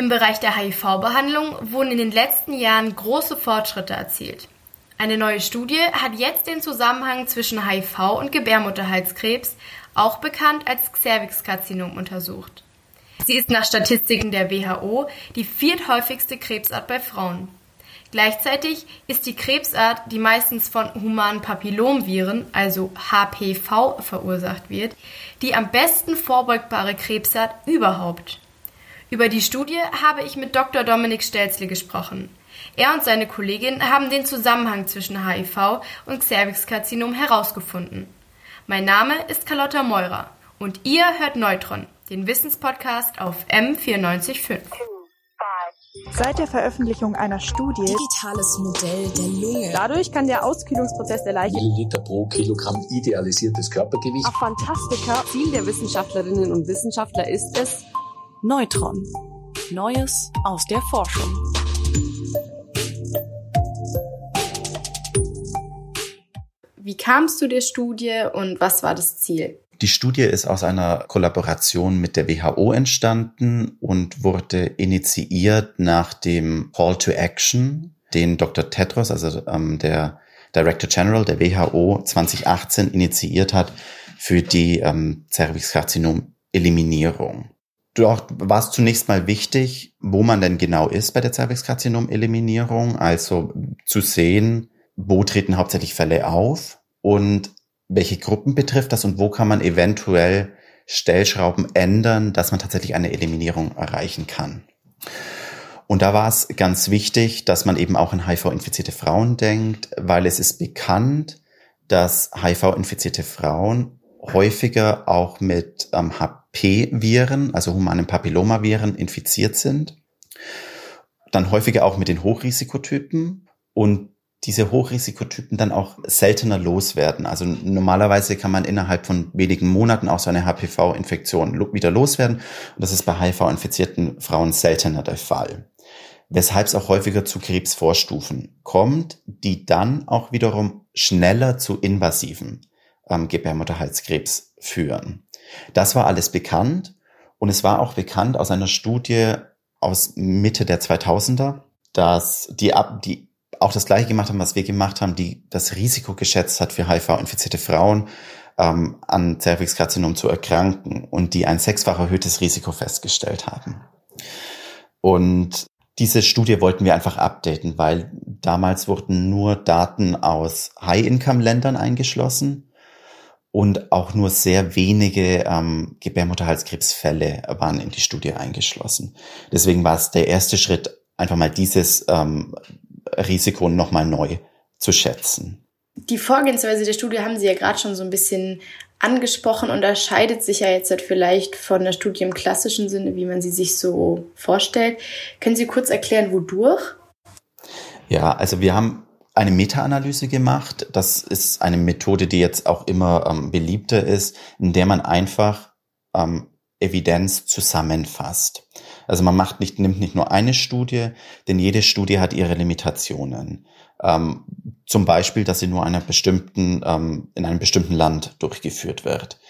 Im Bereich der HIV-Behandlung wurden in den letzten Jahren große Fortschritte erzielt. Eine neue Studie hat jetzt den Zusammenhang zwischen HIV und Gebärmutterhalskrebs, auch bekannt als Cervixkarzinom, untersucht. Sie ist nach Statistiken der WHO die vierthäufigste Krebsart bei Frauen. Gleichzeitig ist die Krebsart, die meistens von humanen Papillomviren, also HPV, verursacht wird, die am besten vorbeugbare Krebsart überhaupt. Über die Studie habe ich mit Dr. Dominik Stelzle gesprochen. Er und seine Kollegin haben den Zusammenhang zwischen HIV und Cervixkarzinom herausgefunden. Mein Name ist Carlotta Meurer und ihr hört Neutron, den Wissenspodcast auf M945. Seit der Veröffentlichung einer Studie Digitales Modell der Lunge. Dadurch kann der Auskühlungsprozess der Leiche Milliliter pro Kilogramm idealisiertes Körpergewicht. Ach, Fantastika. Ziel der Wissenschaftlerinnen und Wissenschaftler ist es, Neutron. Neues aus der Forschung. Wie kamst du der Studie und was war das Ziel? Die Studie ist aus einer Kollaboration mit der WHO entstanden und wurde initiiert nach dem Call to Action, den Dr. Tedros, also ähm, der Director General der WHO 2018 initiiert hat für die ähm, Cervixkarzinom-Eliminierung. Dort war es zunächst mal wichtig, wo man denn genau ist bei der Cervixkarzinom-Eliminierung, also zu sehen, wo treten hauptsächlich Fälle auf und welche Gruppen betrifft das und wo kann man eventuell Stellschrauben ändern, dass man tatsächlich eine Eliminierung erreichen kann. Und da war es ganz wichtig, dass man eben auch an HIV-infizierte Frauen denkt, weil es ist bekannt, dass HIV-infizierte Frauen häufiger auch mit ähm, HP-Viren, also humanen Papillomaviren, infiziert sind. Dann häufiger auch mit den Hochrisikotypen und diese Hochrisikotypen dann auch seltener loswerden. Also normalerweise kann man innerhalb von wenigen Monaten auch so eine HPV-Infektion wieder loswerden. Und das ist bei HIV-infizierten Frauen seltener der Fall. Weshalb es auch häufiger zu Krebsvorstufen kommt, die dann auch wiederum schneller zu invasiven ähm, Gebärmutterhalskrebs führen. Das war alles bekannt. Und es war auch bekannt aus einer Studie aus Mitte der 2000er, dass die, die auch das Gleiche gemacht haben, was wir gemacht haben, die das Risiko geschätzt hat für HIV-infizierte Frauen ähm, an Cervixkarzinom zu erkranken und die ein sechsfach erhöhtes Risiko festgestellt haben. Und diese Studie wollten wir einfach updaten, weil damals wurden nur Daten aus High-Income-Ländern eingeschlossen und auch nur sehr wenige ähm, Gebärmutterhalskrebsfälle waren in die Studie eingeschlossen. Deswegen war es der erste Schritt, einfach mal dieses ähm, Risiko nochmal neu zu schätzen. Die Vorgehensweise der Studie haben Sie ja gerade schon so ein bisschen angesprochen, unterscheidet sich ja jetzt halt vielleicht von der Studie im klassischen Sinne, wie man sie sich so vorstellt. Können Sie kurz erklären, wodurch? Ja, also wir haben eine Meta-Analyse gemacht. Das ist eine Methode, die jetzt auch immer ähm, beliebter ist, in der man einfach ähm, Evidenz zusammenfasst. Also man macht nicht, nimmt nicht nur eine Studie, denn jede Studie hat ihre Limitationen. Ähm, zum Beispiel, dass sie nur einer bestimmten, ähm, in einem bestimmten Land durchgeführt wird.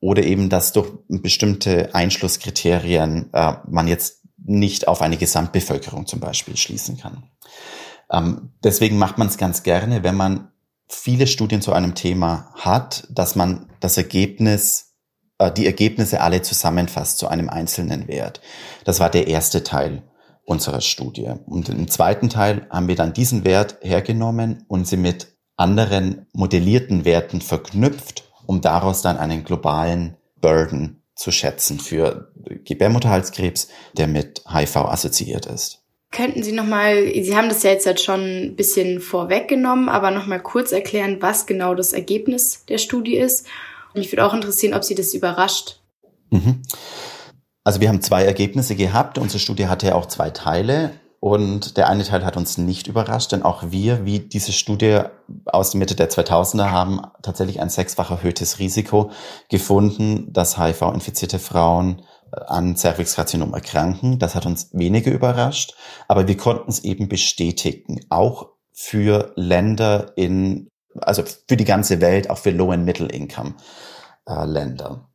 Oder eben, dass durch bestimmte Einschlusskriterien äh, man jetzt nicht auf eine Gesamtbevölkerung zum Beispiel schließen kann. Ähm, deswegen macht man es ganz gerne, wenn man viele Studien zu einem Thema hat, dass man das Ergebnis äh, die Ergebnisse alle zusammenfasst zu einem einzelnen Wert. Das war der erste Teil unserer Studie. Und im zweiten Teil haben wir dann diesen Wert hergenommen und sie mit anderen modellierten Werten verknüpft, um daraus dann einen globalen Burden zu schätzen für Gebärmutterhalskrebs, der mit HIV assoziiert ist. Könnten Sie nochmal, Sie haben das ja jetzt halt schon ein bisschen vorweggenommen, aber nochmal kurz erklären, was genau das Ergebnis der Studie ist mich würde auch interessieren, ob Sie das überrascht. Mhm. Also wir haben zwei Ergebnisse gehabt. Unsere Studie hatte ja auch zwei Teile. Und der eine Teil hat uns nicht überrascht, denn auch wir, wie diese Studie aus der Mitte der 2000er, haben tatsächlich ein sechsfach erhöhtes Risiko gefunden, dass HIV-infizierte Frauen an Cervixkarzinom erkranken. Das hat uns weniger überrascht, aber wir konnten es eben bestätigen, auch für Länder in also für die ganze Welt, auch für Low- and Middle-Income-Länder.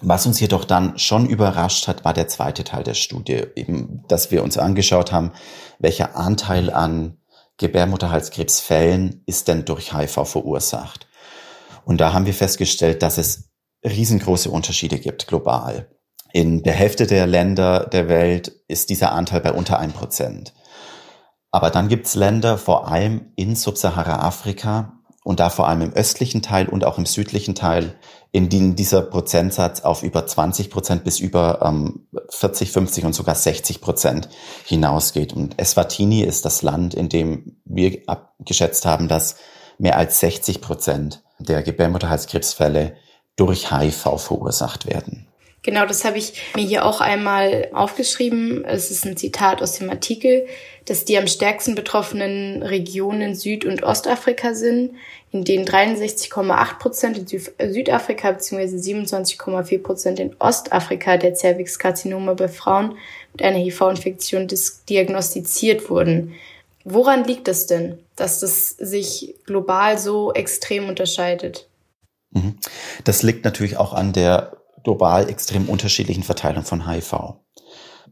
Was uns jedoch dann schon überrascht hat, war der zweite Teil der Studie, eben, dass wir uns angeschaut haben, welcher Anteil an Gebärmutterhalskrebsfällen ist denn durch HIV verursacht. Und da haben wir festgestellt, dass es riesengroße Unterschiede gibt global. In der Hälfte der Länder der Welt ist dieser Anteil bei unter ein Prozent. Aber dann gibt's Länder, vor allem in Subsahara-Afrika und da vor allem im östlichen Teil und auch im südlichen Teil, in denen dieser Prozentsatz auf über 20 Prozent bis über ähm, 40, 50 und sogar 60 Prozent hinausgeht. Und Eswatini ist das Land, in dem wir abgeschätzt haben, dass mehr als 60 Prozent der Gebärmutterhalskrebsfälle durch HIV verursacht werden. Genau, das habe ich mir hier auch einmal aufgeschrieben. Es ist ein Zitat aus dem Artikel, dass die am stärksten betroffenen Regionen Süd- und Ostafrika sind, in denen 63,8 Prozent in Süd Südafrika bzw. 27,4 Prozent in Ostafrika der Cervixkarzinome bei Frauen mit einer HIV-Infektion diagnostiziert wurden. Woran liegt es denn, dass das sich global so extrem unterscheidet? Mhm. Das liegt natürlich auch an der global extrem unterschiedlichen Verteilung von HIV.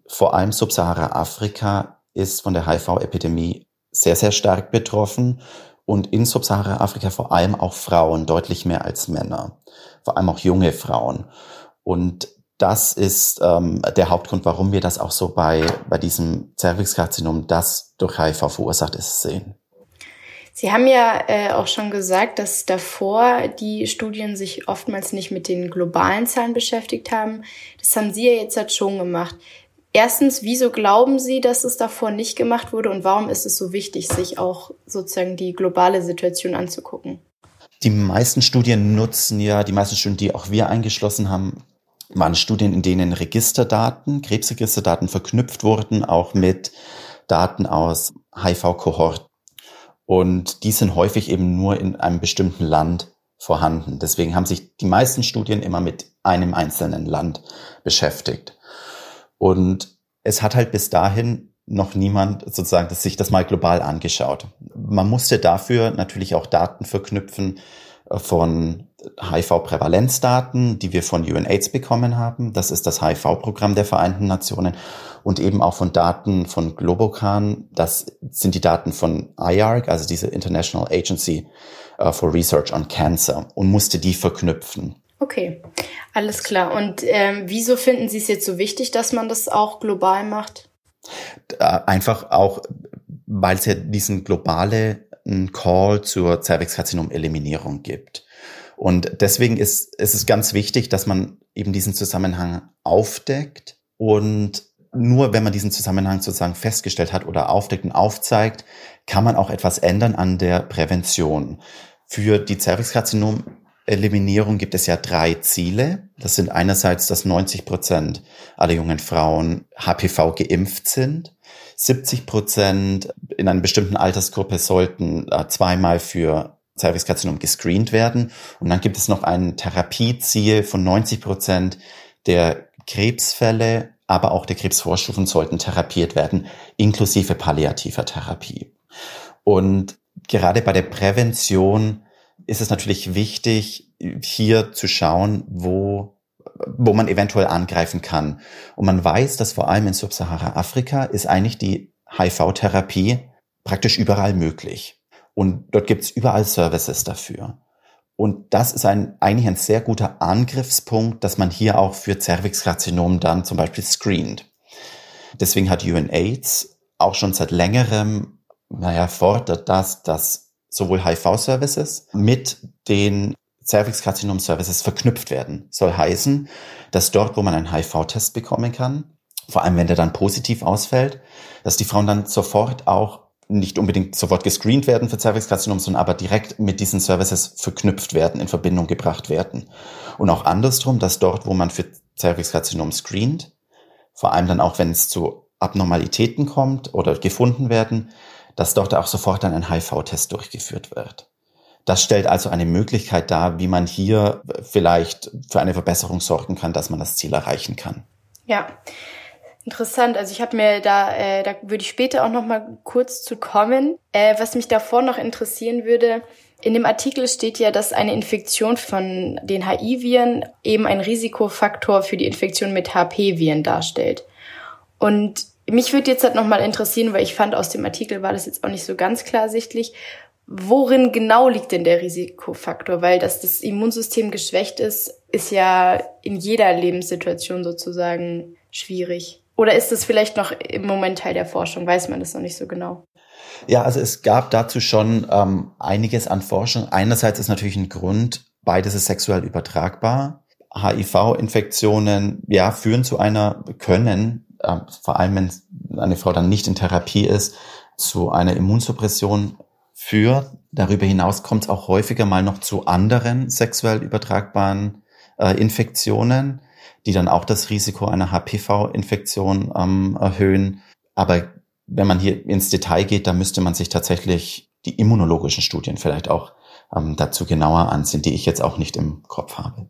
Vor allem Subsahara-Afrika ist von der HIV-Epidemie sehr, sehr stark betroffen und in Subsahara-Afrika vor allem auch Frauen, deutlich mehr als Männer, vor allem auch junge Frauen. Und das ist ähm, der Hauptgrund, warum wir das auch so bei, bei diesem Cervixkarzinom, das durch HIV verursacht ist, sehen. Sie haben ja äh, auch schon gesagt, dass davor die Studien sich oftmals nicht mit den globalen Zahlen beschäftigt haben. Das haben Sie ja jetzt halt schon gemacht. Erstens, wieso glauben Sie, dass es davor nicht gemacht wurde und warum ist es so wichtig, sich auch sozusagen die globale Situation anzugucken? Die meisten Studien nutzen ja, die meisten Studien, die auch wir eingeschlossen haben, waren Studien, in denen Registerdaten, Krebsregisterdaten verknüpft wurden, auch mit Daten aus HIV-Kohorten. Und die sind häufig eben nur in einem bestimmten Land vorhanden. Deswegen haben sich die meisten Studien immer mit einem einzelnen Land beschäftigt. Und es hat halt bis dahin noch niemand sozusagen das, sich das mal global angeschaut. Man musste dafür natürlich auch Daten verknüpfen von HIV-Prävalenzdaten, die wir von UNAIDS bekommen haben. Das ist das HIV-Programm der Vereinten Nationen und eben auch von Daten von Globocan. Das sind die Daten von IARC, also diese International Agency uh, for Research on Cancer und musste die verknüpfen. Okay, alles klar. Und ähm, wieso finden Sie es jetzt so wichtig, dass man das auch global macht? Äh, einfach auch, weil es ja diesen globale Call zur Cervixkarzinom-Eliminierung gibt. Und deswegen ist, ist es ganz wichtig, dass man eben diesen Zusammenhang aufdeckt und nur wenn man diesen Zusammenhang sozusagen festgestellt hat oder aufdeckt und aufzeigt, kann man auch etwas ändern an der Prävention. Für die Cervixkarzinom Eliminierung gibt es ja drei Ziele. Das sind einerseits, dass 90 Prozent aller jungen Frauen HPV geimpft sind. 70 Prozent in einer bestimmten Altersgruppe sollten äh, zweimal für Cervixkarzinom gescreent werden. Und dann gibt es noch ein Therapieziel von 90 Prozent der Krebsfälle, aber auch der Krebsvorstufen sollten therapiert werden, inklusive palliativer Therapie. Und gerade bei der Prävention ist es natürlich wichtig, hier zu schauen, wo, wo man eventuell angreifen kann. Und man weiß, dass vor allem in Subsahara-Afrika ist eigentlich die HIV-Therapie praktisch überall möglich. Und dort gibt es überall Services dafür. Und das ist ein, eigentlich ein sehr guter Angriffspunkt, dass man hier auch für Cervixkarzinom dann zum Beispiel screent. Deswegen hat UNAIDS auch schon seit längerem, naja, fordert das, dass sowohl HIV-Services mit den Cervixkarzinom-Services verknüpft werden. Soll heißen, dass dort, wo man einen HIV-Test bekommen kann, vor allem wenn der dann positiv ausfällt, dass die Frauen dann sofort auch nicht unbedingt sofort gescreent werden für Cervixkarzinom, sondern aber direkt mit diesen Services verknüpft werden, in Verbindung gebracht werden. Und auch andersrum, dass dort, wo man für Cervixkarzinom screent, vor allem dann auch, wenn es zu Abnormalitäten kommt oder gefunden werden, dass dort auch sofort dann ein HIV-Test durchgeführt wird. Das stellt also eine Möglichkeit dar, wie man hier vielleicht für eine Verbesserung sorgen kann, dass man das Ziel erreichen kann. Ja, interessant. Also ich habe mir da, äh, da würde ich später auch noch mal kurz zu kommen. Äh, was mich davor noch interessieren würde, In dem Artikel steht ja, dass eine Infektion von den HI-Viren eben ein Risikofaktor für die Infektion mit HP-Viren darstellt. Und mich würde jetzt halt nochmal interessieren, weil ich fand, aus dem Artikel war das jetzt auch nicht so ganz klar sichtlich, worin genau liegt denn der Risikofaktor? Weil dass das Immunsystem geschwächt ist, ist ja in jeder Lebenssituation sozusagen schwierig. Oder ist das vielleicht noch im Moment Teil der Forschung? Weiß man das noch nicht so genau? Ja, also es gab dazu schon ähm, einiges an Forschung. Einerseits ist natürlich ein Grund, beides ist sexuell übertragbar. HIV-Infektionen, ja, führen zu einer, können, äh, vor allem wenn eine Frau dann nicht in Therapie ist, zu einer Immunsuppression führt. Darüber hinaus kommt es auch häufiger mal noch zu anderen sexuell übertragbaren äh, Infektionen, die dann auch das Risiko einer HPV-Infektion ähm, erhöhen. Aber wenn man hier ins Detail geht, da müsste man sich tatsächlich die immunologischen Studien vielleicht auch ähm, dazu genauer ansehen, die ich jetzt auch nicht im Kopf habe.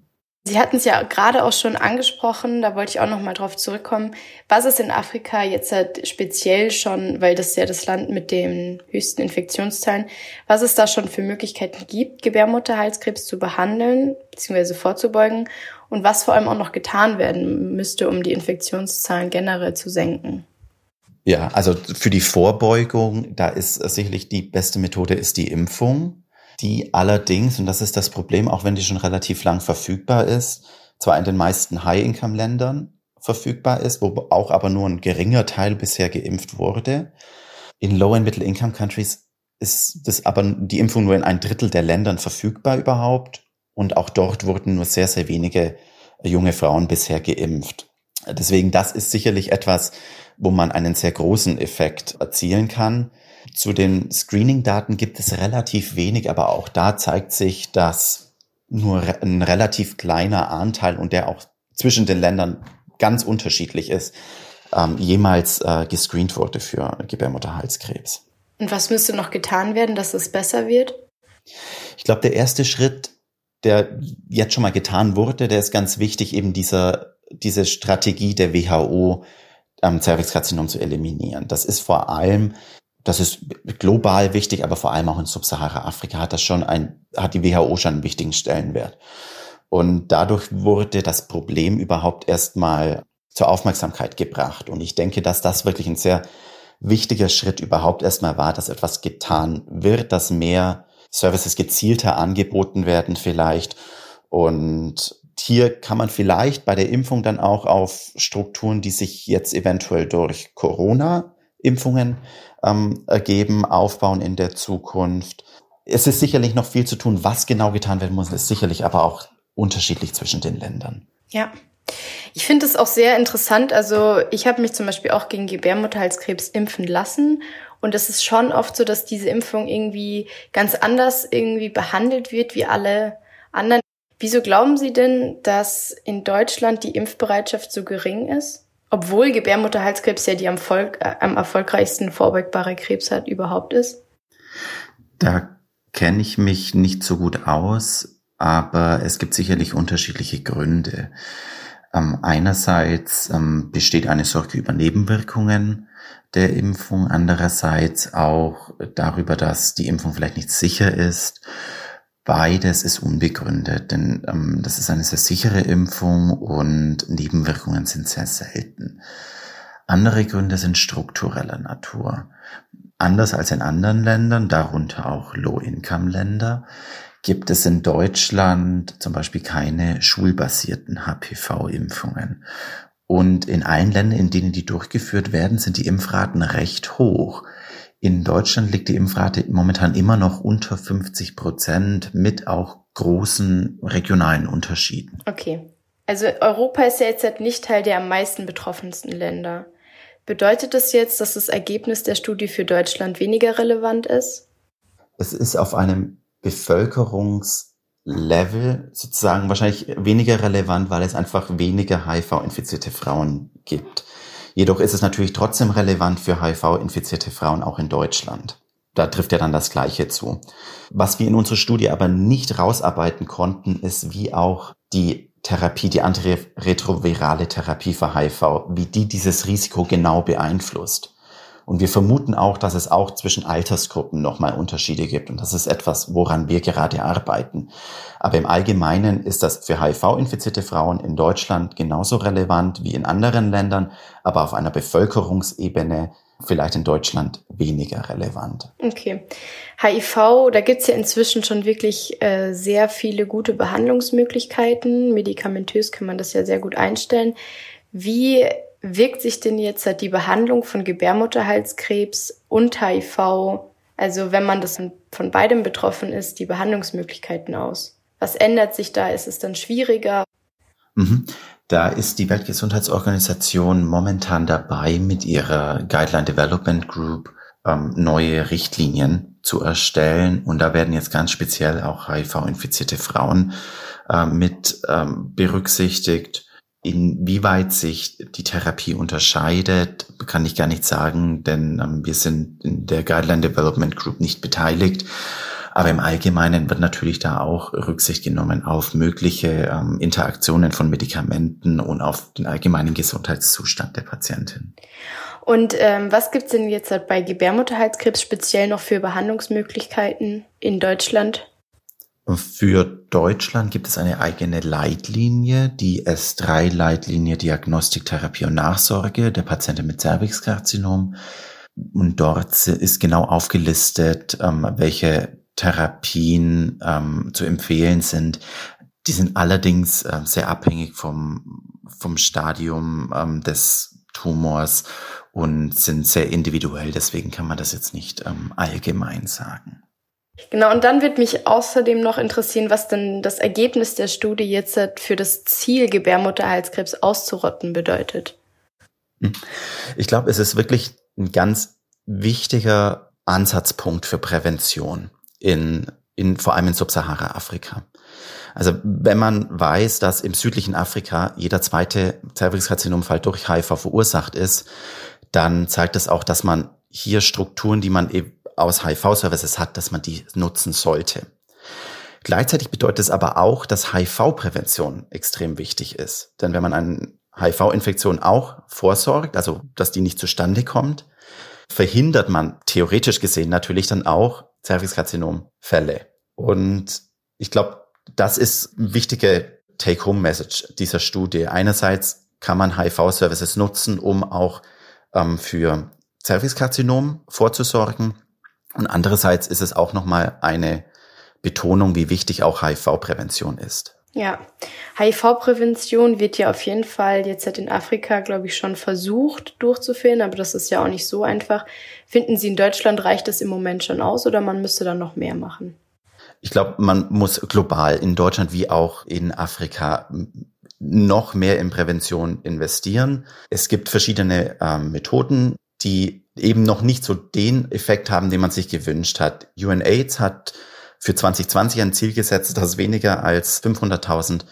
Sie hatten es ja gerade auch schon angesprochen, da wollte ich auch noch mal drauf zurückkommen. Was ist in Afrika jetzt halt speziell schon, weil das ja das Land mit den höchsten Infektionszahlen, was es da schon für Möglichkeiten gibt, Gebärmutterhalskrebs zu behandeln bzw. vorzubeugen und was vor allem auch noch getan werden müsste, um die Infektionszahlen generell zu senken? Ja, also für die Vorbeugung, da ist sicherlich die beste Methode ist die Impfung die allerdings, und das ist das Problem, auch wenn die schon relativ lang verfügbar ist, zwar in den meisten High-Income-Ländern verfügbar ist, wo auch aber nur ein geringer Teil bisher geimpft wurde. In Low- and Middle-Income-Countries ist das aber die Impfung nur in ein Drittel der Ländern verfügbar überhaupt. Und auch dort wurden nur sehr, sehr wenige junge Frauen bisher geimpft. Deswegen, das ist sicherlich etwas, wo man einen sehr großen Effekt erzielen kann. Zu den Screening-Daten gibt es relativ wenig, aber auch da zeigt sich, dass nur ein relativ kleiner Anteil und der auch zwischen den Ländern ganz unterschiedlich ist, ähm, jemals äh, gescreent wurde für Gebärmutterhalskrebs. Und was müsste noch getan werden, dass es besser wird? Ich glaube, der erste Schritt, der jetzt schon mal getan wurde, der ist ganz wichtig, eben dieser, diese Strategie der WHO, ähm, Cervixkarzinom zu eliminieren. Das ist vor allem das ist global wichtig, aber vor allem auch in Subsahara-Afrika hat das schon ein, hat die WHO schon einen wichtigen Stellenwert. Und dadurch wurde das Problem überhaupt erstmal zur Aufmerksamkeit gebracht. Und ich denke, dass das wirklich ein sehr wichtiger Schritt überhaupt erstmal war, dass etwas getan wird, dass mehr Services gezielter angeboten werden vielleicht. Und hier kann man vielleicht bei der Impfung dann auch auf Strukturen, die sich jetzt eventuell durch Corona Impfungen ähm, ergeben, aufbauen in der Zukunft. Es ist sicherlich noch viel zu tun. Was genau getan werden muss, ist sicherlich aber auch unterschiedlich zwischen den Ländern. Ja. Ich finde es auch sehr interessant. Also ich habe mich zum Beispiel auch gegen Gebärmutterhalskrebs impfen lassen. Und es ist schon oft so, dass diese Impfung irgendwie ganz anders irgendwie behandelt wird wie alle anderen. Wieso glauben Sie denn, dass in Deutschland die Impfbereitschaft so gering ist? obwohl Gebärmutterhalskrebs ja die am, Volk, äh, am erfolgreichsten vorbeugbare Krebsart überhaupt ist? Da kenne ich mich nicht so gut aus, aber es gibt sicherlich unterschiedliche Gründe. Ähm, einerseits ähm, besteht eine Sorge über Nebenwirkungen der Impfung, andererseits auch darüber, dass die Impfung vielleicht nicht sicher ist Beides ist unbegründet, denn ähm, das ist eine sehr sichere Impfung und Nebenwirkungen sind sehr selten. Andere Gründe sind struktureller Natur. Anders als in anderen Ländern, darunter auch Low-Income-Länder, gibt es in Deutschland zum Beispiel keine schulbasierten HPV-Impfungen. Und in allen Ländern, in denen die durchgeführt werden, sind die Impfraten recht hoch. In Deutschland liegt die Impfrate momentan immer noch unter 50 Prozent mit auch großen regionalen Unterschieden. Okay. Also Europa ist ja jetzt halt nicht Teil der am meisten betroffensten Länder. Bedeutet das jetzt, dass das Ergebnis der Studie für Deutschland weniger relevant ist? Es ist auf einem Bevölkerungslevel sozusagen wahrscheinlich weniger relevant, weil es einfach weniger HIV-infizierte Frauen gibt. Jedoch ist es natürlich trotzdem relevant für HIV-infizierte Frauen auch in Deutschland. Da trifft ja dann das Gleiche zu. Was wir in unserer Studie aber nicht rausarbeiten konnten, ist, wie auch die Therapie, die antiretrovirale Therapie für HIV, wie die dieses Risiko genau beeinflusst. Und wir vermuten auch, dass es auch zwischen Altersgruppen nochmal Unterschiede gibt. Und das ist etwas, woran wir gerade arbeiten. Aber im Allgemeinen ist das für HIV-infizierte Frauen in Deutschland genauso relevant wie in anderen Ländern, aber auf einer Bevölkerungsebene vielleicht in Deutschland weniger relevant. Okay. HIV, da gibt's ja inzwischen schon wirklich äh, sehr viele gute Behandlungsmöglichkeiten. Medikamentös kann man das ja sehr gut einstellen. Wie wirkt sich denn jetzt die Behandlung von Gebärmutterhalskrebs und HIV, also wenn man das von beidem betroffen ist, die Behandlungsmöglichkeiten aus? Was ändert sich da? Ist es dann schwieriger? Mhm. Da ist die Weltgesundheitsorganisation momentan dabei, mit ihrer Guideline Development Group ähm, neue Richtlinien zu erstellen. Und da werden jetzt ganz speziell auch HIV-infizierte Frauen äh, mit ähm, berücksichtigt Inwieweit sich die Therapie unterscheidet, kann ich gar nicht sagen, denn ähm, wir sind in der Guideline Development Group nicht beteiligt. Aber im Allgemeinen wird natürlich da auch Rücksicht genommen auf mögliche ähm, Interaktionen von Medikamenten und auf den allgemeinen Gesundheitszustand der Patientin. Und ähm, was gibt's denn jetzt bei Gebärmutterhalskrebs speziell noch für Behandlungsmöglichkeiten in Deutschland? Für Deutschland gibt es eine eigene Leitlinie, die S3-Leitlinie Diagnostik, Therapie und Nachsorge der Patienten mit Cervixkarzinom. Und dort ist genau aufgelistet, ähm, welche Therapien ähm, zu empfehlen sind. Die sind allerdings äh, sehr abhängig vom, vom Stadium ähm, des Tumors und sind sehr individuell. Deswegen kann man das jetzt nicht allgemein sagen. Genau, und dann wird mich außerdem noch interessieren, was denn das Ergebnis der Studie jetzt für das Ziel, Gebärmutterhalskrebs auszurotten bedeutet. Hm. Ich glaube, es ist wirklich ein ganz wichtiger Ansatzpunkt für Prävention in, in vor allem in Subsahara-Afrika. Also wenn man weiß, dass im südlichen Afrika jeder zweite Zervixkarzinomfall durch HIV verursacht ist, dann zeigt es auch, dass man hier Strukturen, die man eben aus HIV-Services hat, dass man die nutzen sollte. Gleichzeitig bedeutet es aber auch, dass HIV-Prävention extrem wichtig ist. Denn wenn man eine HIV-Infektion auch vorsorgt, also dass die nicht zustande kommt, verhindert man theoretisch gesehen natürlich dann auch Cervixkarzinom-Fälle. Und ich glaube, das ist eine wichtige Take-Home-Message dieser Studie. Einerseits kann man HIV-Services nutzen, um auch ähm, für Cervixkarzinom vorzusorgen. Und andererseits ist es auch nochmal eine Betonung, wie wichtig auch HIV-Prävention ist. Ja, HIV-Prävention wird ja auf jeden Fall jetzt in Afrika, glaube ich, schon versucht durchzuführen, aber das ist ja auch nicht so einfach. Finden Sie, in Deutschland reicht es im Moment schon aus oder man müsste dann noch mehr machen? Ich glaube, man muss global in Deutschland wie auch in Afrika noch mehr in Prävention investieren. Es gibt verschiedene ähm, Methoden, die eben noch nicht so den Effekt haben, den man sich gewünscht hat. UNAIDS hat für 2020 ein Ziel gesetzt, dass weniger als 500.000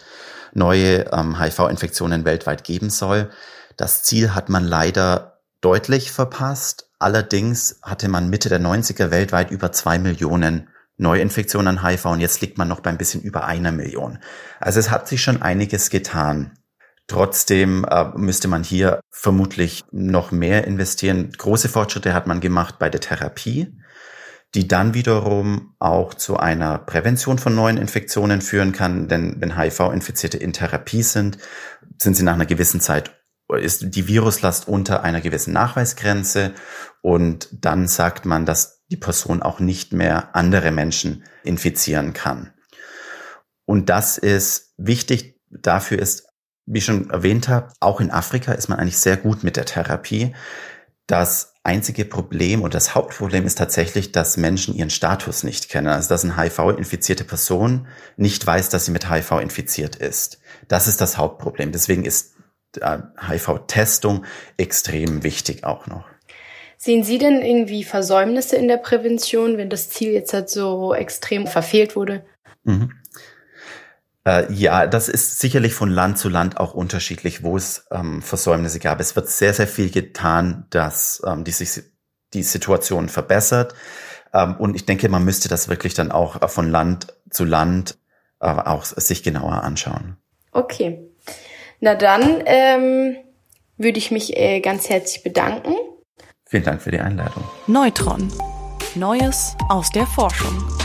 neue ähm, HIV-Infektionen weltweit geben soll. Das Ziel hat man leider deutlich verpasst. Allerdings hatte man Mitte der 90er weltweit über zwei Millionen Neuinfektionen an HIV und jetzt liegt man noch bei ein bisschen über einer Million. Also es hat sich schon einiges getan. Trotzdem äh, müsste man hier vermutlich noch mehr investieren. Große Fortschritte hat man gemacht bei der Therapie, die dann wiederum auch zu einer Prävention von neuen Infektionen führen kann. Denn wenn HIV-Infizierte in Therapie sind, sind sie nach einer gewissen Zeit ist die Viruslast unter einer gewissen Nachweisgrenze und dann sagt man, dass die Person auch nicht mehr andere Menschen infizieren kann. Und das ist wichtig. Dafür ist wie ich schon erwähnt habe, auch in Afrika ist man eigentlich sehr gut mit der Therapie. Das einzige Problem und das Hauptproblem ist tatsächlich, dass Menschen ihren Status nicht kennen. Also dass eine HIV-infizierte Person nicht weiß, dass sie mit HIV infiziert ist. Das ist das Hauptproblem. Deswegen ist HIV-Testung extrem wichtig auch noch. Sehen Sie denn irgendwie Versäumnisse in der Prävention, wenn das Ziel jetzt halt so extrem verfehlt wurde? Mhm. Äh, ja, das ist sicherlich von Land zu Land auch unterschiedlich, wo es ähm, Versäumnisse gab. Es wird sehr, sehr viel getan, dass ähm, die, sich, die Situation verbessert. Ähm, und ich denke, man müsste das wirklich dann auch äh, von Land zu Land äh, auch sich genauer anschauen. Okay. Na dann ähm, würde ich mich äh, ganz herzlich bedanken Vielen Dank für die Einladung. Neutron. Neues aus der Forschung.